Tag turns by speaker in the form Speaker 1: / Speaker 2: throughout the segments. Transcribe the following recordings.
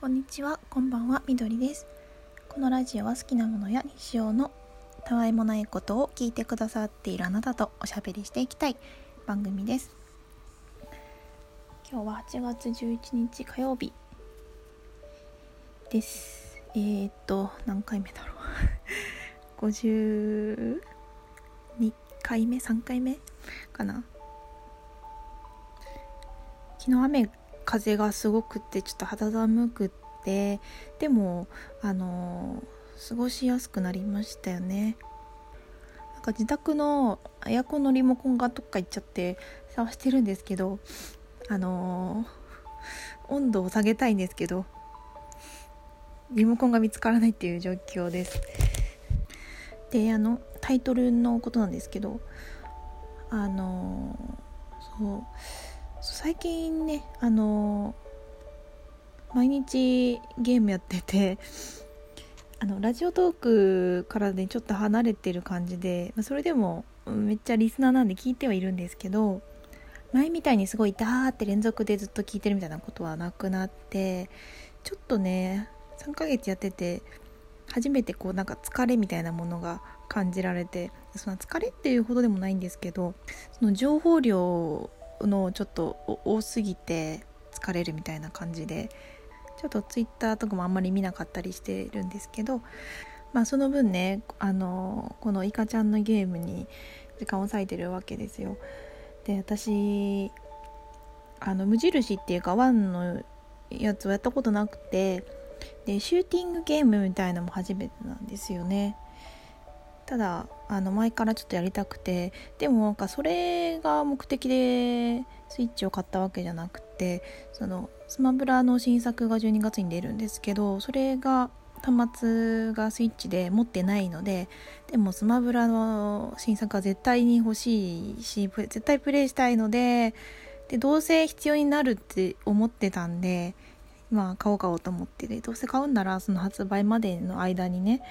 Speaker 1: こんにちは、こんばんは、みどりです。このラジオは好きなものや日常のたわいもないことを聞いてくださっているあなたとおしゃべりしていきたい番組です。今日は8月11日火曜日です。えー、っと、何回目だろう 52回目 ?3 回目？かな？昨日雨風がすごくってちょっと肌寒くってでもあの過ごしやすくなりましたよね。なんか自宅のエアコンのリモコンがどっか行っちゃって探してるんですけどあの温度を下げたいんですけどリモコンが見つからないっていう状況です。であのタイトルのことなんですけどあのそう最近ねあの毎日ゲームやってて あのラジオトークからねちょっと離れてる感じで、まあ、それでもめっちゃリスナーなんで聞いてはいるんですけど前みたいにすごいダーって連続でずっと聞いてるみたいなことはなくなってちょっとね3ヶ月やってて初めてこうなんか疲れみたいなものが感じられてその疲れっていうほどでもないんですけどその情報量のちょっと多すぎて疲れるみたいな感じでちょっとツイッターとかもあんまり見なかったりしてるんですけどまあその分ねあのこのイカちゃんのゲームに時間を割いてるわけですよ。で私あの無印っていうかワンのやつをやったことなくてでシューティングゲームみたいなのも初めてなんですよね。ただあの前からちょっとやりたくてでもなんかそれが目的でスイッチを買ったわけじゃなくてそのスマブラの新作が12月に出るんですけどそれが端末がスイッチで持ってないのででもスマブラの新作は絶対に欲しいし絶対プレイしたいのででどうせ必要になるって思ってたんでまあ買おう買おうと思ってでどうせ買うんならその発売までの間にね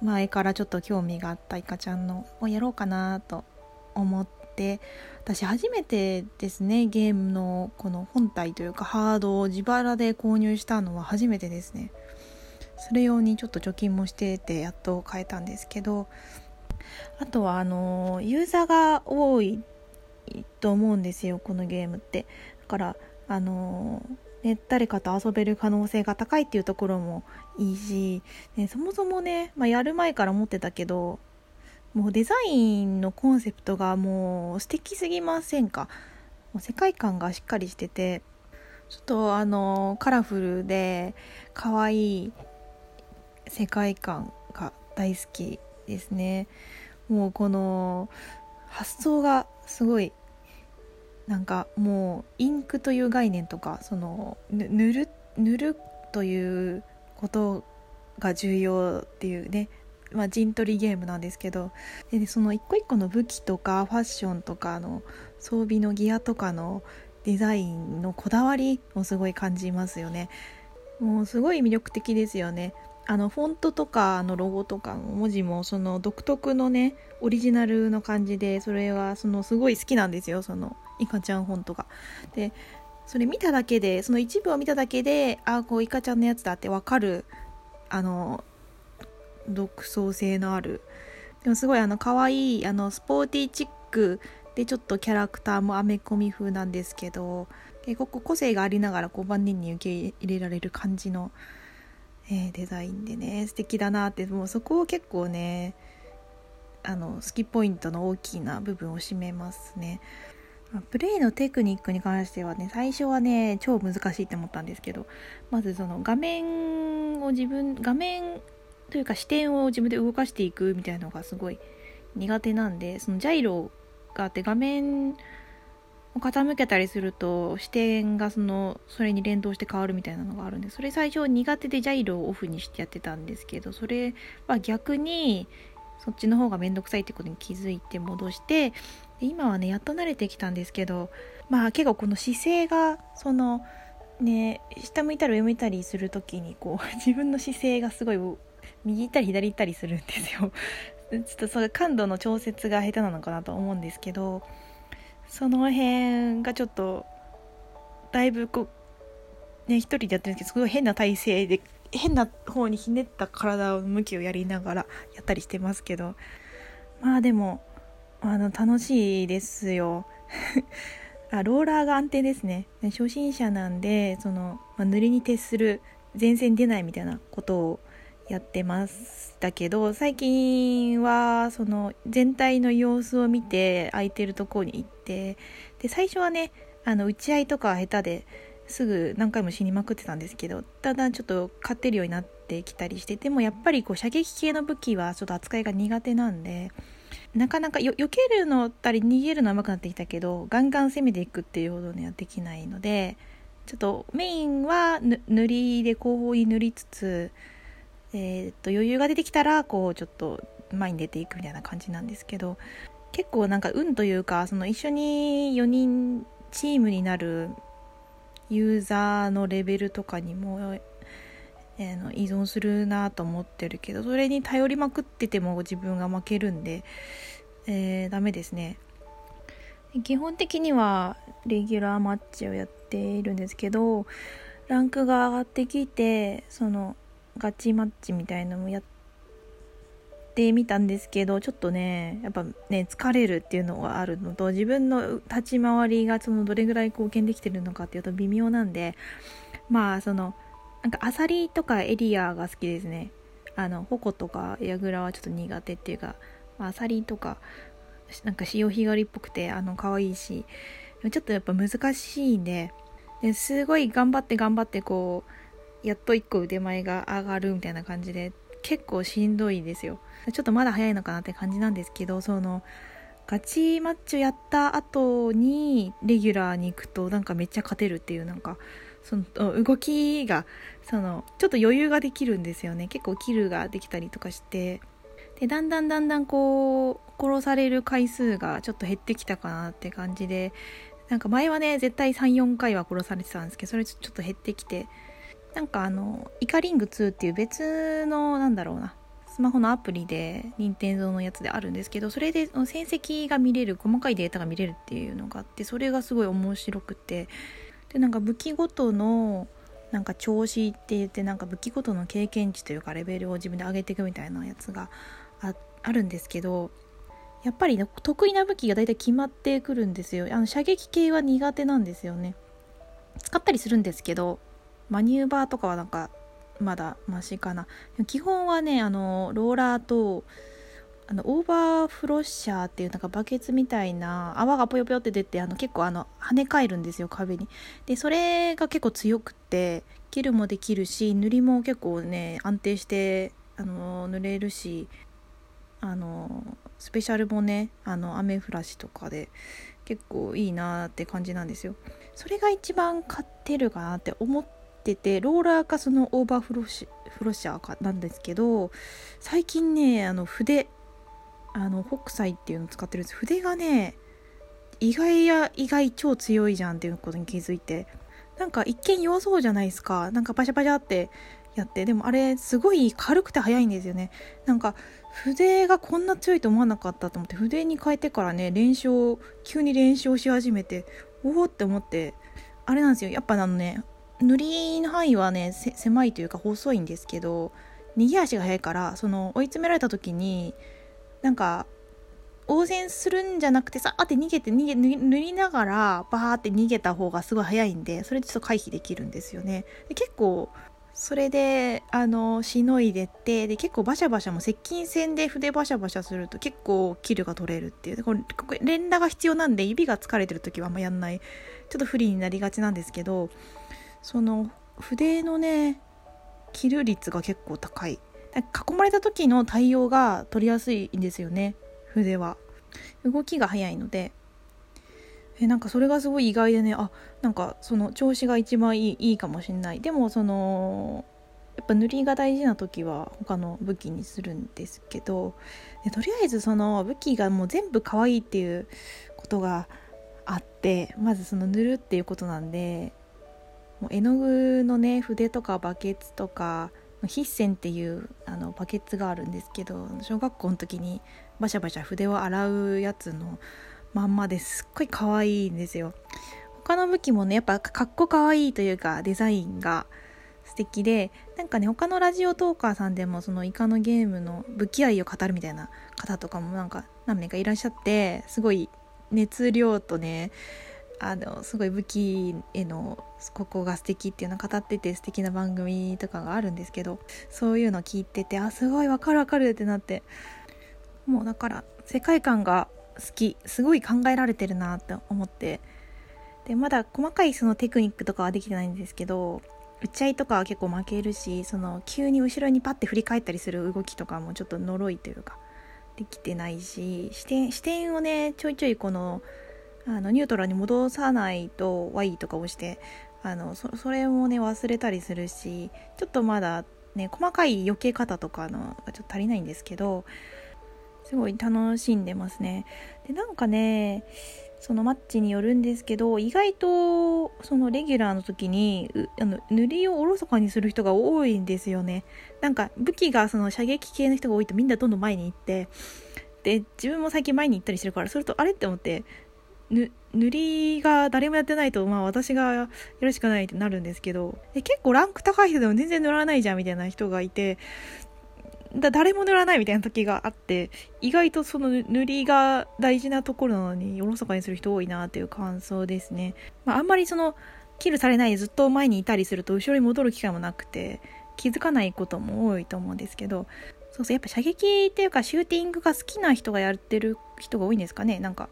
Speaker 1: 前からちょっと興味があったいかちゃんのをやろうかなと思って私初めてですねゲームのこの本体というかハードを自腹で購入したのは初めてですね。それ用にちょっと貯金もしててやっと買えたんですけどあとはあのユーザーが多いと思うんですよこのゲームって。だからあのね、誰かと遊べる可能性が高いっていうところもいいし、ね、そもそもね、まあ、やる前から思ってたけどもうデザインのコンセプトがもう素敵すぎませんか？もう世界観がしっかりしててちょっとあのカラフルで可愛い世界観が大好きですね。もうこの発想がすごいなんかもうインクという概念とかその塗る塗るということが重要っていうね。まあ、陣取りゲームなんですけど。でその一個一個の武器とかファッションとかの装備のギアとかのデザインのこだわりもすごい感じますよね。もうすごい魅力的ですよね。あのフォントとかのロゴとか文字もその独特のねオリジナルの感じでそれはそのすごい好きなんですよ。そのイカちゃん本とかでそれ見ただけでその一部を見ただけでああこうイカちゃんのやつだってわかるあの独創性のあるでもすごいあの可愛いあのスポーティーチックでちょっとキャラクターもアメコミ風なんですけど結構個性がありながらこう万人に受け入れられる感じのえー、デザインでね素敵だなってもうそこを結構ねあの好きポイントの大きな部分を占めますね。プレイのテクニックに関してはね最初はね超難しいって思ったんですけどまずその画面を自分画面というか視点を自分で動かしていくみたいなのがすごい苦手なんでそのジャイロがあって画面を傾けたりすると視点がそのそれに連動して変わるみたいなのがあるんでそれ最初苦手でジャイロをオフにしてやってたんですけどそれは逆にそっちの方がめんどくさいってことに気づいて戻して今はねやっと慣れてきたんですけどまあ結構この姿勢がそのね下向いたり上向いたりする時にこう 自分の姿勢がすごい右行ったり左行ったりするんですよ。ちょっとそれ感度の調節が下手なのかなと思うんですけどその辺がちょっとだいぶこうね一人でやってるんですけどすごい変な体勢で変な方にひねった体の向きをやりながらやったりしてますけどまあでもあの楽しいですよ。あローラーが安定ですね。初心者なんでその、まあ、塗りに徹する前線出ないみたいなことをやってましたけど最近はその全体の様子を見て空いてるとこに行ってで最初はねあの打ち合いとか下手ですぐ何回も死にまくってたんですけどだんだんちょっと勝てるようになってきたりしてでもやっぱりこう射撃系の武器はちょっと扱いが苦手なんでなかなかよ避けるのったり逃げるのは上手くなってきたけどガンガン攻めていくっていうほどにはできないのでちょっとメインは塗りで後方に塗りつつ、えー、っと余裕が出てきたらこうちょっと前に出ていくみたいな感じなんですけど結構なんか運というかその一緒に4人チームになるユーザーのレベルとかにも、えー、の依存するなと思ってるけどそれに頼りまくってても自分が負けるんで、えー、ダメですね。基本的にはレギュラーマッチをやっているんですけどランクが上がってきてそのガチマッチみたいのもやってみたんですけどちょっとねやっぱね疲れるっていうのがあるのと自分の立ち回りがそのどれぐらい貢献できてるのかっていうと微妙なんでまあそのなんかアサリとかエリアが好きですね。あの矛とかヤグラはちょっと苦手っていうか、まあ、アサリとかなんか潮干狩りっぽくてあの可愛いしちょっとやっぱ難しいんでですごい頑張って頑張ってこうやっと1個腕前が上がるみたいな感じで結構しんどいですよ。ちょっとまだ早いのかなって感じなんですけどそのガチマッチをやった後にレギュラーに行くとなんかめっちゃ勝てるっていうなんかその動きがそのちょっと余裕ができるんですよね。結構キルができたりとかして。でだんだんだんだんこう殺される回数がちょっと減ってきたかなって感じで。なんか前はね絶対34回は殺されてたんですけどそれちょっと減ってきて。なんかあのイカリング2っていう別のなんだろうな。スマホのアプリで任天堂のやつであるんですけどそれで戦績が見れる細かいデータが見れるっていうのがあってそれがすごい面白くて。でなんか武器ごとのなんか調子って言ってなんか武器ごとの経験値というかレベルを自分で上げていくみたいなやつがああるんですけどやっぱり、ね、得意な武器が大体決まってくるんですよ。あの射撃系は苦手なんですよね。使ったりするんですけどマニューバーとかはなんかまだマシかな。基本はねあのローラーとあのオーバーフロッシャーっていうなんかバケツみたいな泡がぽよぽよって出てあの結構あの跳ね返るんですよ壁に。でそれが結構強くて切るもできるし塗りも結構ね安定してあの塗れるしあのスペシャルもねあの雨降らしとかで結構いいなって感じなんですよ。それが一番買ってるかなって思っててローラーかそのオーバーフロシフロシャーかなんですけど最近ねあの筆あの北斎っていうのを使ってるんです。筆がね意外や意外超強いじゃんっていうことに気づいて。なんか一見弱そうじゃないですか。なんかパシャパシャってやって。でもあれすごい軽くて速いんですよね。なんか筆がこんな強いと思わなかったと思って。筆に変えてからね練習急に練習し始めておおって思って。あれなんですよ。やっぱあのね塗りの範囲はね狭いというか細いんですけど逃げ足が速いからその追い詰められた時になんか応戦するんじゃなくてさーって逃げて逃げ塗りながらバーって逃げた方がすごい早いんでそれでちょっと回避できるんですよね。で結構それであのしのいでってで結構バシャバシャも接近戦で筆バシャバシャすると結構キルが取れるっていう。これここ連打が必要なんで指が疲れてる時はあんまやんない。ちょっと不利になりがちなんですけどその筆のね切る率が結構高い。囲まれた時の対応が取りやすいんですよね。筆は。動きが速いので。えなんかそれがすごい意外でね。あなんかその調子が一番いいいいかもしんない。でもそのやっぱ塗りが大事な時は他の武器にするんですけど。でとりあえずその武器がもう全部可愛いっていうことがあってまずその塗るっていうことなんでもう絵の具のね筆とかバケツとか筆線っていうあのバケツがあるんですけど小学校の時にバシャバシャ筆を洗うやつのまんまですっごい可愛いんですよ。他の武器もねやっぱかっこかわいいというかデザインが素敵でなんかね他のラジオトーカーさんでもそのイカのゲームの武器愛を語るみたいな方とかもなんか何名かいらっしゃってすごい熱量とねあのすごい武器へのここが素敵っていうのを語ってて素敵な番組とかがあるんですけどそういうの聞いててあすごいわかるわかるってなってもうだから世界観が好きすごい考えられてるなって思ってでまだ細かいそのテクニックとかはできてないんですけど打ち合いとかは結構負けるしその急に後ろにパッて振り返ったりする動きとかもちょっと呪いというかできてないし視点視点をねちょいちょいこのあのニュートラルに戻さないと Y とか押してあのそれもね忘れたりするしちょっとまだね細かい避け方とかのがちょっと足りないんですけどすごい楽しんでますね。でなんかねそのマッチによるんですけど意外とそのレギュラーの時にあの塗りをおろそかにする人が多いんですよね。なんか武器がその射撃系の人が多いとみんなどんどん前に行ってで自分も最近前に行ったりしてるからそれとあれって思って塗りが誰もやってないとまあ私がやるしかないってなるんですけどで結構ランク高い人でも全然塗らないじゃんみたいな人がいてだ誰も塗らないみたいな時があって意外とその塗りが大事なところなのにおろそかにする人多いなっていう感想ですね、まあ、あんまりそのキルされないでずっと前にいたりすると後ろに戻る機会もなくて気づかないことも多いと思うんですけどそうそうやっぱ射撃っていうかシューティングが好きな人がやってる人が多いんですかね。なんか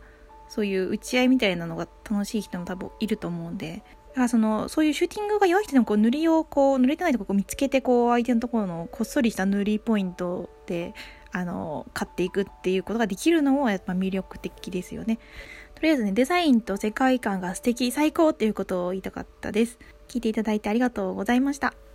Speaker 1: そういう打ち合いみたいなのが楽しい人も多分いると思うんでだからそのそういうシューティングが弱い人でもこう塗りをこう塗れてないところを見つけてこう相手のところのこっそりした塗りポイントであの買っていくっていうことができるのもやっぱ魅力的ですよね。とりあえずねデザインと世界観が素敵最高っていうことを言いたかったです。聞いていただいてありがとうございました。